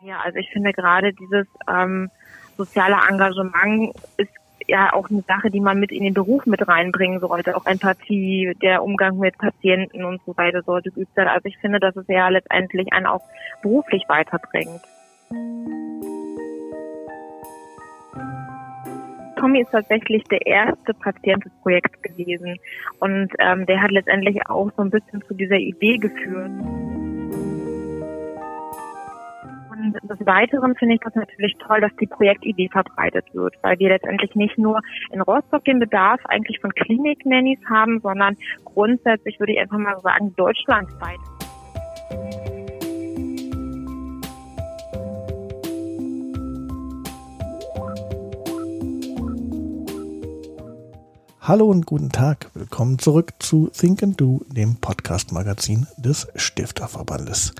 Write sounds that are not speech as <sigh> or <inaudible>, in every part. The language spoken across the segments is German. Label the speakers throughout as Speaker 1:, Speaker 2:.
Speaker 1: Ja, also ich finde gerade dieses ähm, soziale Engagement ist ja auch eine Sache, die man mit in den Beruf mit reinbringen sollte. Auch Empathie, der Umgang mit Patienten und so weiter sollte geübt sein. Also ich finde, dass es ja letztendlich einen auch beruflich weiterbringt. Tommy ist tatsächlich der erste Patient des Projekts gewesen und ähm, der hat letztendlich auch so ein bisschen zu dieser Idee geführt. Und des Weiteren finde ich das natürlich toll, dass die Projektidee verbreitet wird, weil wir letztendlich nicht nur in Rostock den Bedarf eigentlich von Klinik-Nannies haben, sondern grundsätzlich würde ich einfach mal sagen, deutschlandweit.
Speaker 2: Hallo und guten Tag. Willkommen zurück zu Think and Do, dem Podcast-Magazin des Stifterverbandes.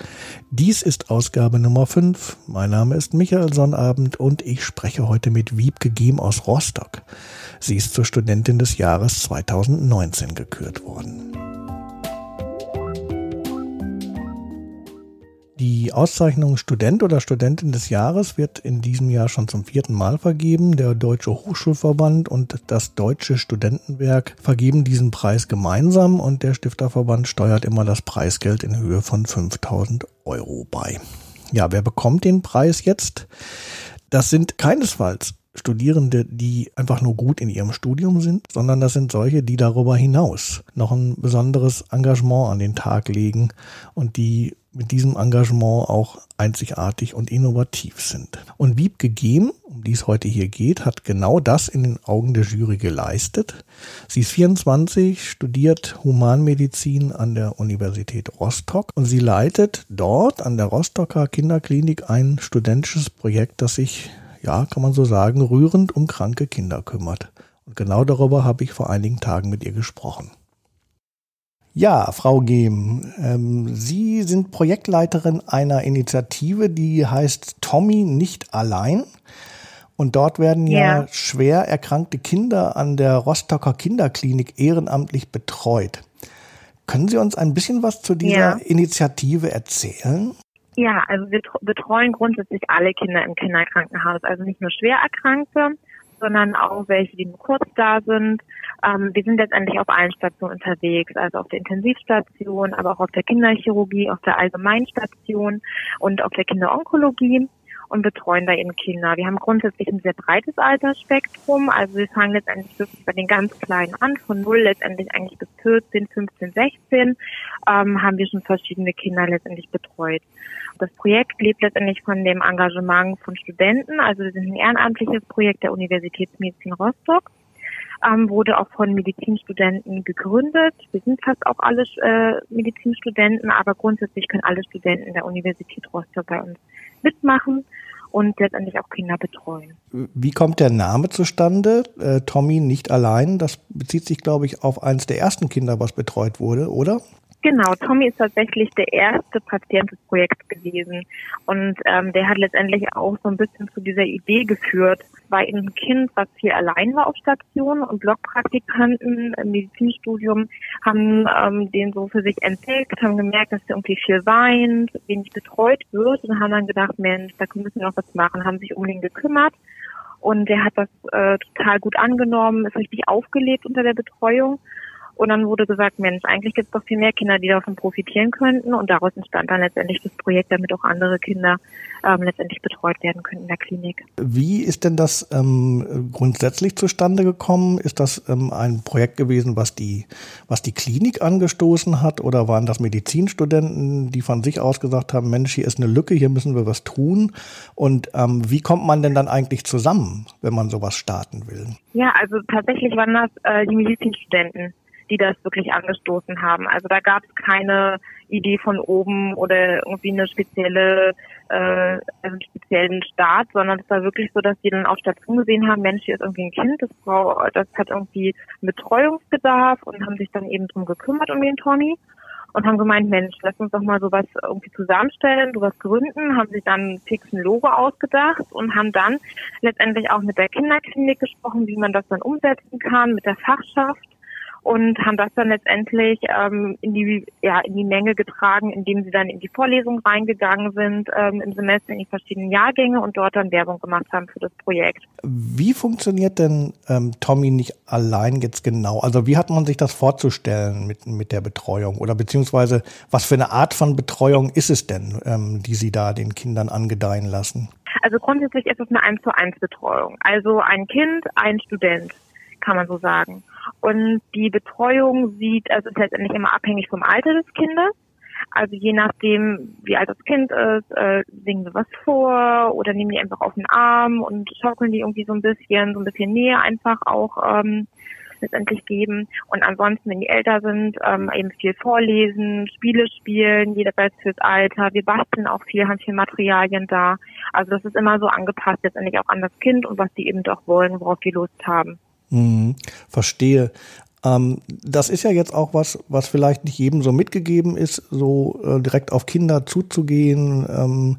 Speaker 2: Dies ist Ausgabe Nummer 5. Mein Name ist Michael Sonnabend und ich spreche heute mit Wiebke Giem aus Rostock. Sie ist zur Studentin des Jahres 2019 gekürt worden. Die Auszeichnung Student oder Studentin des Jahres wird in diesem Jahr schon zum vierten Mal vergeben. Der Deutsche Hochschulverband und das Deutsche Studentenwerk vergeben diesen Preis gemeinsam und der Stifterverband steuert immer das Preisgeld in Höhe von 5000 Euro bei. Ja, wer bekommt den Preis jetzt? Das sind keinesfalls Studierende, die einfach nur gut in ihrem Studium sind, sondern das sind solche, die darüber hinaus noch ein besonderes Engagement an den Tag legen und die mit diesem Engagement auch einzigartig und innovativ sind. Und Wiebke Gehm, um die es heute hier geht, hat genau das in den Augen der Jury geleistet. Sie ist 24, studiert Humanmedizin an der Universität Rostock und sie leitet dort an der Rostocker Kinderklinik ein studentisches Projekt, das sich, ja, kann man so sagen, rührend um kranke Kinder kümmert. Und genau darüber habe ich vor einigen Tagen mit ihr gesprochen. Ja, Frau Gehm, ähm, Sie sind Projektleiterin einer Initiative, die heißt Tommy nicht allein. Und dort werden ja. ja schwer erkrankte Kinder an der Rostocker Kinderklinik ehrenamtlich betreut. Können Sie uns ein bisschen was zu dieser ja. Initiative erzählen?
Speaker 1: Ja, also wir betreuen grundsätzlich alle Kinder im Kinderkrankenhaus, also nicht nur schwer Erkrankte, sondern auch welche, die nur kurz da sind. Ähm, wir sind letztendlich auf allen Stationen unterwegs, also auf der Intensivstation, aber auch auf der Kinderchirurgie, auf der Allgemeinstation und auf der Kinderonkologie und betreuen da eben Kinder. Wir haben grundsätzlich ein sehr breites Altersspektrum. Also wir fangen letztendlich wirklich bei den ganz Kleinen an, von null letztendlich eigentlich bis 14, 15, 16 ähm, haben wir schon verschiedene Kinder letztendlich betreut. Das Projekt lebt letztendlich von dem Engagement von Studenten. Also wir sind ein ehrenamtliches Projekt der Universitätsmedizin Rostock. Ähm, wurde auch von Medizinstudenten gegründet. Wir sind fast auch alle äh, Medizinstudenten, aber grundsätzlich können alle Studenten der Universität Rostock bei uns mitmachen und letztendlich auch Kinder betreuen.
Speaker 2: Wie kommt der Name zustande? Äh, Tommy nicht allein. Das bezieht sich, glaube ich, auf eines der ersten Kinder, was betreut wurde, oder?
Speaker 1: Genau, Tommy ist tatsächlich der erste Patient des Projekts gewesen. Und ähm, der hat letztendlich auch so ein bisschen zu dieser Idee geführt. Eben ein Kind, was hier allein war auf Station und Blockpraktikanten im Medizinstudium haben ähm, den so für sich entdeckt, haben gemerkt, dass der irgendwie viel weint, wenig betreut wird und haben dann gedacht, Mensch, da müssen wir noch was machen, haben sich um ihn gekümmert. Und der hat das äh, total gut angenommen, ist richtig aufgelebt unter der Betreuung und dann wurde gesagt, Mensch, eigentlich gibt es doch viel mehr Kinder, die davon profitieren könnten. Und daraus entstand dann letztendlich das Projekt, damit auch andere Kinder ähm, letztendlich betreut werden können in der Klinik.
Speaker 2: Wie ist denn das ähm, grundsätzlich zustande gekommen? Ist das ähm, ein Projekt gewesen, was die, was die Klinik angestoßen hat? Oder waren das Medizinstudenten, die von sich aus gesagt haben, Mensch, hier ist eine Lücke, hier müssen wir was tun? Und ähm, wie kommt man denn dann eigentlich zusammen, wenn man sowas starten will?
Speaker 1: Ja, also tatsächlich waren das äh, die Medizinstudenten die das wirklich angestoßen haben. Also da gab es keine Idee von oben oder irgendwie eine spezielle, äh, einen speziellen Start, sondern es war wirklich so, dass die dann auf Station gesehen haben, Mensch, hier ist irgendwie ein Kind, das, braucht, das hat irgendwie Betreuungsbedarf und haben sich dann eben drum gekümmert um den Tommy und haben gemeint, Mensch, lass uns doch mal sowas irgendwie zusammenstellen, sowas gründen, haben sich dann fix ein Logo ausgedacht und haben dann letztendlich auch mit der Kinderklinik gesprochen, wie man das dann umsetzen kann, mit der Fachschaft und haben das dann letztendlich ähm, in die ja in die Menge getragen, indem sie dann in die Vorlesung reingegangen sind ähm, im Semester in die verschiedenen Jahrgänge und dort dann Werbung gemacht haben für das Projekt.
Speaker 2: Wie funktioniert denn ähm, Tommy nicht allein jetzt genau? Also wie hat man sich das vorzustellen mit mit der Betreuung oder beziehungsweise was für eine Art von Betreuung ist es denn, ähm, die Sie da den Kindern angedeihen lassen?
Speaker 1: Also grundsätzlich ist es eine 1 zu 1 Betreuung. Also ein Kind, ein Student, kann man so sagen. Und die Betreuung sieht, also ist letztendlich immer abhängig vom Alter des Kindes. Also je nachdem, wie alt das Kind ist, äh, singen wir was vor oder nehmen die einfach auf den Arm und schaukeln die irgendwie so ein bisschen, so ein bisschen Nähe einfach auch ähm, letztendlich geben. Und ansonsten, wenn die älter sind, ähm, eben viel vorlesen, Spiele spielen, jeder weiß fürs Alter. Wir basteln auch viel, haben viel Materialien da. Also das ist immer so angepasst letztendlich auch an das Kind und was die eben doch wollen, worauf die Lust haben.
Speaker 2: Mhm, verstehe. Ähm, das ist ja jetzt auch was, was vielleicht nicht jedem so mitgegeben ist, so äh, direkt auf Kinder zuzugehen, ähm,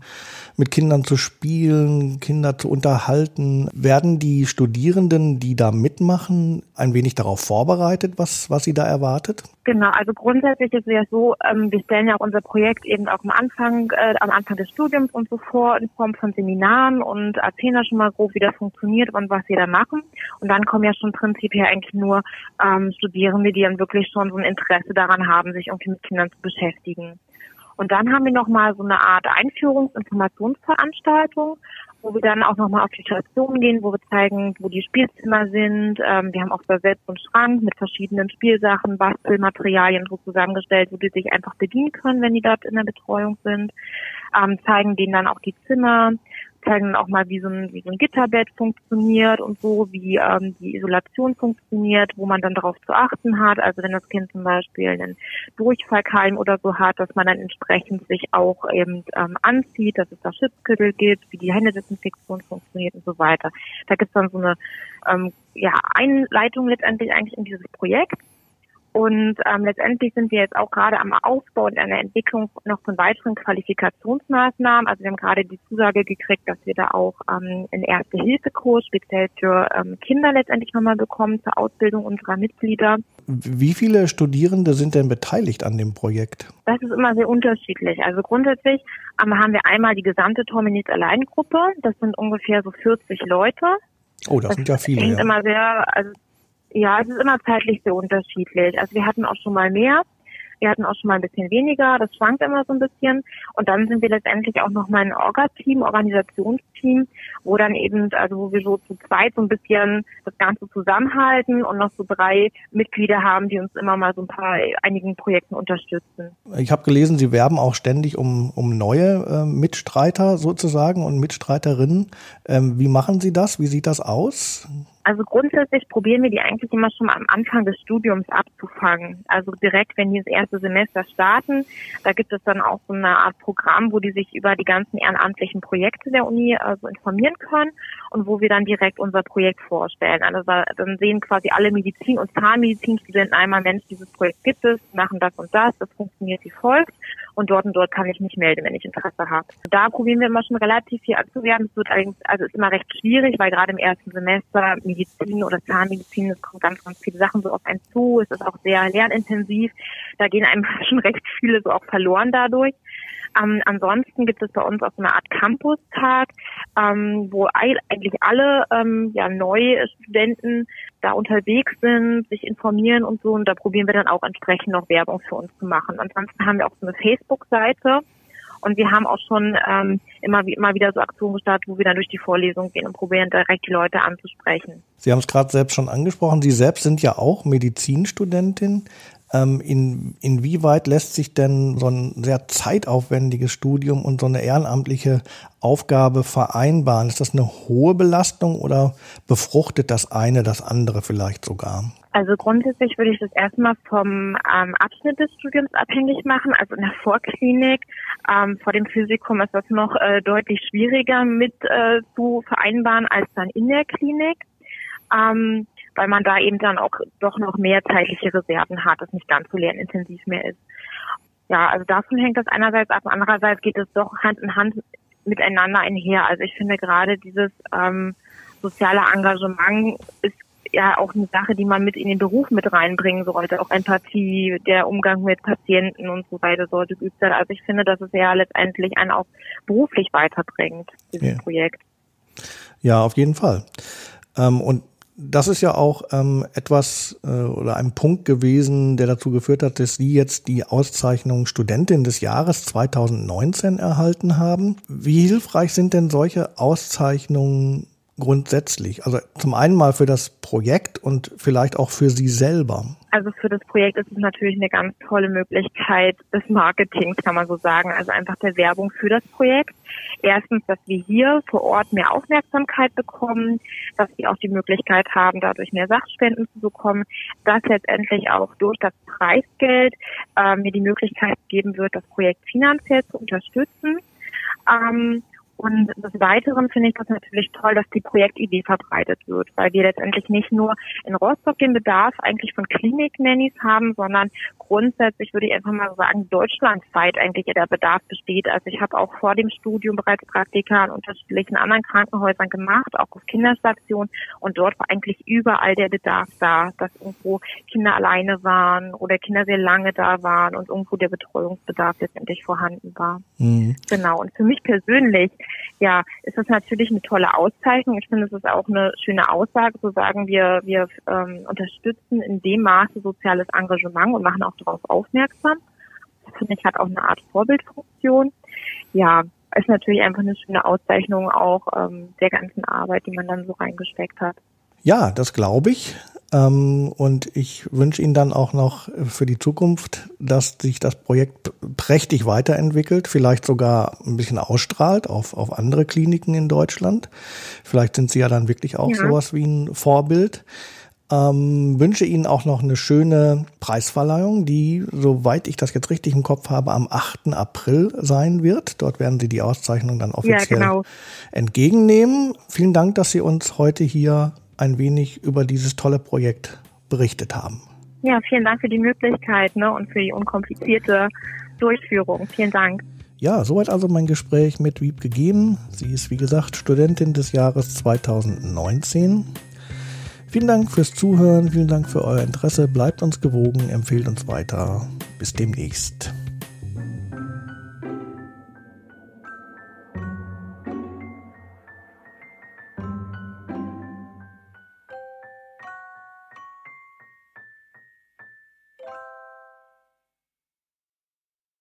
Speaker 2: mit Kindern zu spielen, Kinder zu unterhalten. Werden die Studierenden, die da mitmachen, ein wenig darauf vorbereitet, was, was sie da erwartet?
Speaker 1: Genau, also grundsätzlich ist es ja so, ähm, wir stellen ja auch unser Projekt eben auch am Anfang, äh, am Anfang des Studiums und so vor in Form von Seminaren und erzählen da schon mal grob, wie das funktioniert und was wir da machen. Und dann kommen ja schon prinzipiell eigentlich nur ähm, Studierende, die dann wirklich schon so ein Interesse daran haben, sich irgendwie mit Kindern zu beschäftigen. Und dann haben wir nochmal so eine Art Einführungs-Informationsveranstaltung, wo wir dann auch nochmal auf die Station gehen, wo wir zeigen, wo die Spielzimmer sind. Ähm, wir haben auch selbst einen Schrank mit verschiedenen Spielsachen, Bastelmaterialien so zusammengestellt, wo die sich einfach bedienen können, wenn die dort in der Betreuung sind. Ähm, zeigen denen dann auch die Zimmer, zeigen auch mal, wie so ein, wie so ein Gitterbett funktioniert und so, wie ähm, die Isolation funktioniert, wo man dann darauf zu achten hat. Also wenn das Kind zum Beispiel einen Durchfallkeim oder so hat, dass man dann entsprechend sich auch eben ähm, anzieht, dass es da Schutzkittel gibt, wie die Händedesinfektion funktioniert und so weiter. Da gibt es dann so eine ähm, ja, Einleitung letztendlich eigentlich in dieses Projekt. Und ähm, letztendlich sind wir jetzt auch gerade am Aufbau und an der Entwicklung noch von weiteren Qualifikationsmaßnahmen. Also wir haben gerade die Zusage gekriegt, dass wir da auch ähm, einen Erste-Hilfe-Kurs speziell für ähm, Kinder letztendlich nochmal bekommen zur Ausbildung unserer Mitglieder.
Speaker 2: Wie viele Studierende sind denn beteiligt an dem Projekt?
Speaker 1: Das ist immer sehr unterschiedlich. Also grundsätzlich ähm, haben wir einmal die gesamte Torminit Alleingruppe. Das sind ungefähr so 40 Leute.
Speaker 2: Oh, das, das sind ja viele.
Speaker 1: Hängt
Speaker 2: ja.
Speaker 1: immer sehr, also ja, es ist immer zeitlich sehr unterschiedlich. Also wir hatten auch schon mal mehr. Wir hatten auch schon mal ein bisschen weniger, das schwankt immer so ein bisschen. Und dann sind wir letztendlich auch noch mal ein Orga-Team, Organisationsteam, wo dann eben, also wo wir so zu zweit so ein bisschen das Ganze zusammenhalten und noch so drei Mitglieder haben, die uns immer mal so ein paar einigen Projekten unterstützen.
Speaker 2: Ich habe gelesen, Sie werben auch ständig um, um neue äh, Mitstreiter sozusagen und Mitstreiterinnen. Ähm, wie machen Sie das? Wie sieht das aus?
Speaker 1: Also grundsätzlich probieren wir die eigentlich immer schon am Anfang des Studiums abzufangen. Also direkt, wenn die das erste Semester starten, da gibt es dann auch so eine Art Programm, wo die sich über die ganzen ehrenamtlichen Projekte der Uni also informieren können und wo wir dann direkt unser Projekt vorstellen. Also dann sehen quasi alle Medizin- und Zahnmedizinstudenten einmal, Mensch, dieses Projekt gibt es, machen das und das, das funktioniert wie folgt und dort und dort kann ich mich melden, wenn ich Interesse habe. Da probieren wir immer schon relativ viel anzuwerben. Es wird allerdings, also ist immer recht schwierig, weil gerade im ersten Semester Medizin oder Zahnmedizin, es kommen ganz, ganz viele Sachen so auf einen zu. Es ist auch sehr lernintensiv. Da gehen einem <laughs> schon recht viele so auch verloren dadurch. Ähm, ansonsten gibt es bei uns auch so eine Art Campus-Tag, ähm, wo eigentlich alle ähm, ja, neue Studenten da unterwegs sind, sich informieren und so. Und da probieren wir dann auch entsprechend noch Werbung für uns zu machen. Ansonsten haben wir auch so eine Facebook-Seite. Und wir haben auch schon ähm, immer, immer wieder so Aktionen gestartet, wo wir dann durch die Vorlesung gehen und probieren direkt die Leute anzusprechen.
Speaker 2: Sie haben es gerade selbst schon angesprochen. Sie selbst sind ja auch Medizinstudentin. Ähm, in, inwieweit lässt sich denn so ein sehr zeitaufwendiges Studium und so eine ehrenamtliche Aufgabe vereinbaren? Ist das eine hohe Belastung oder befruchtet das eine das andere vielleicht sogar?
Speaker 1: Also grundsätzlich würde ich das erstmal vom ähm, Abschnitt des Studiums abhängig machen. Also in der Vorklinik, ähm, vor dem Physikum ist das noch äh, deutlich schwieriger mit äh, zu vereinbaren als dann in der Klinik. Ähm, weil man da eben dann auch doch noch mehr zeitliche Reserven hat, das nicht ganz so lernintensiv mehr ist. Ja, also davon hängt das einerseits ab, andererseits geht es doch Hand in Hand miteinander einher. Also ich finde gerade dieses ähm, soziale Engagement ist ja auch eine Sache, die man mit in den Beruf mit reinbringen sollte. Auch Empathie, der Umgang mit Patienten und so weiter sollte geübt sein. Also ich finde, dass es ja letztendlich einen auch beruflich weiterbringt, dieses ja. Projekt.
Speaker 2: Ja, auf jeden Fall. Ähm, und das ist ja auch ähm, etwas äh, oder ein Punkt gewesen, der dazu geführt hat, dass Sie jetzt die Auszeichnung Studentin des Jahres 2019 erhalten haben. Wie hilfreich sind denn solche Auszeichnungen grundsätzlich? Also zum einen mal für das Projekt und vielleicht auch für Sie selber.
Speaker 1: Also für das Projekt ist es natürlich eine ganz tolle Möglichkeit des Marketings, kann man so sagen. Also einfach der Werbung für das Projekt. Erstens, dass wir hier vor Ort mehr Aufmerksamkeit bekommen, dass wir auch die Möglichkeit haben, dadurch mehr Sachspenden zu bekommen, dass letztendlich auch durch das Preisgeld äh, mir die Möglichkeit geben wird, das Projekt finanziell zu unterstützen. Ähm, und des Weiteren finde ich das natürlich toll, dass die Projektidee verbreitet wird, weil wir letztendlich nicht nur in Rostock den Bedarf eigentlich von Klinik-Nannies haben, sondern grundsätzlich würde ich einfach mal sagen, deutschlandweit eigentlich der Bedarf besteht. Also ich habe auch vor dem Studium bereits Praktika in unterschiedlichen anderen Krankenhäusern gemacht, auch auf Kinderstationen und dort war eigentlich überall der Bedarf da, dass irgendwo Kinder alleine waren oder Kinder sehr lange da waren und irgendwo der Betreuungsbedarf letztendlich vorhanden war. Mhm. Genau. Und für mich persönlich ja, ist das natürlich eine tolle Auszeichnung. Ich finde, es ist auch eine schöne Aussage zu sagen, wir, wir ähm, unterstützen in dem Maße soziales Engagement und machen auch darauf aufmerksam. Das finde ich hat auch eine Art Vorbildfunktion. Ja, ist natürlich einfach eine schöne Auszeichnung auch ähm, der ganzen Arbeit, die man dann so reingesteckt hat.
Speaker 2: Ja, das glaube ich. Ähm, und ich wünsche Ihnen dann auch noch für die Zukunft, dass sich das Projekt prächtig weiterentwickelt, vielleicht sogar ein bisschen ausstrahlt auf, auf andere Kliniken in Deutschland. Vielleicht sind Sie ja dann wirklich auch ja. sowas wie ein Vorbild. Ähm, wünsche Ihnen auch noch eine schöne Preisverleihung, die, soweit ich das jetzt richtig im Kopf habe, am 8. April sein wird. Dort werden Sie die Auszeichnung dann offiziell ja, genau. entgegennehmen. Vielen Dank, dass Sie uns heute hier ein wenig über dieses tolle Projekt berichtet haben.
Speaker 1: Ja, vielen Dank für die Möglichkeit ne, und für die unkomplizierte Durchführung. Vielen Dank.
Speaker 2: Ja, soweit also mein Gespräch mit Wieb gegeben. Sie ist, wie gesagt, Studentin des Jahres 2019. Vielen Dank fürs Zuhören, vielen Dank für euer Interesse. Bleibt uns gewogen, empfehlt uns weiter. Bis demnächst.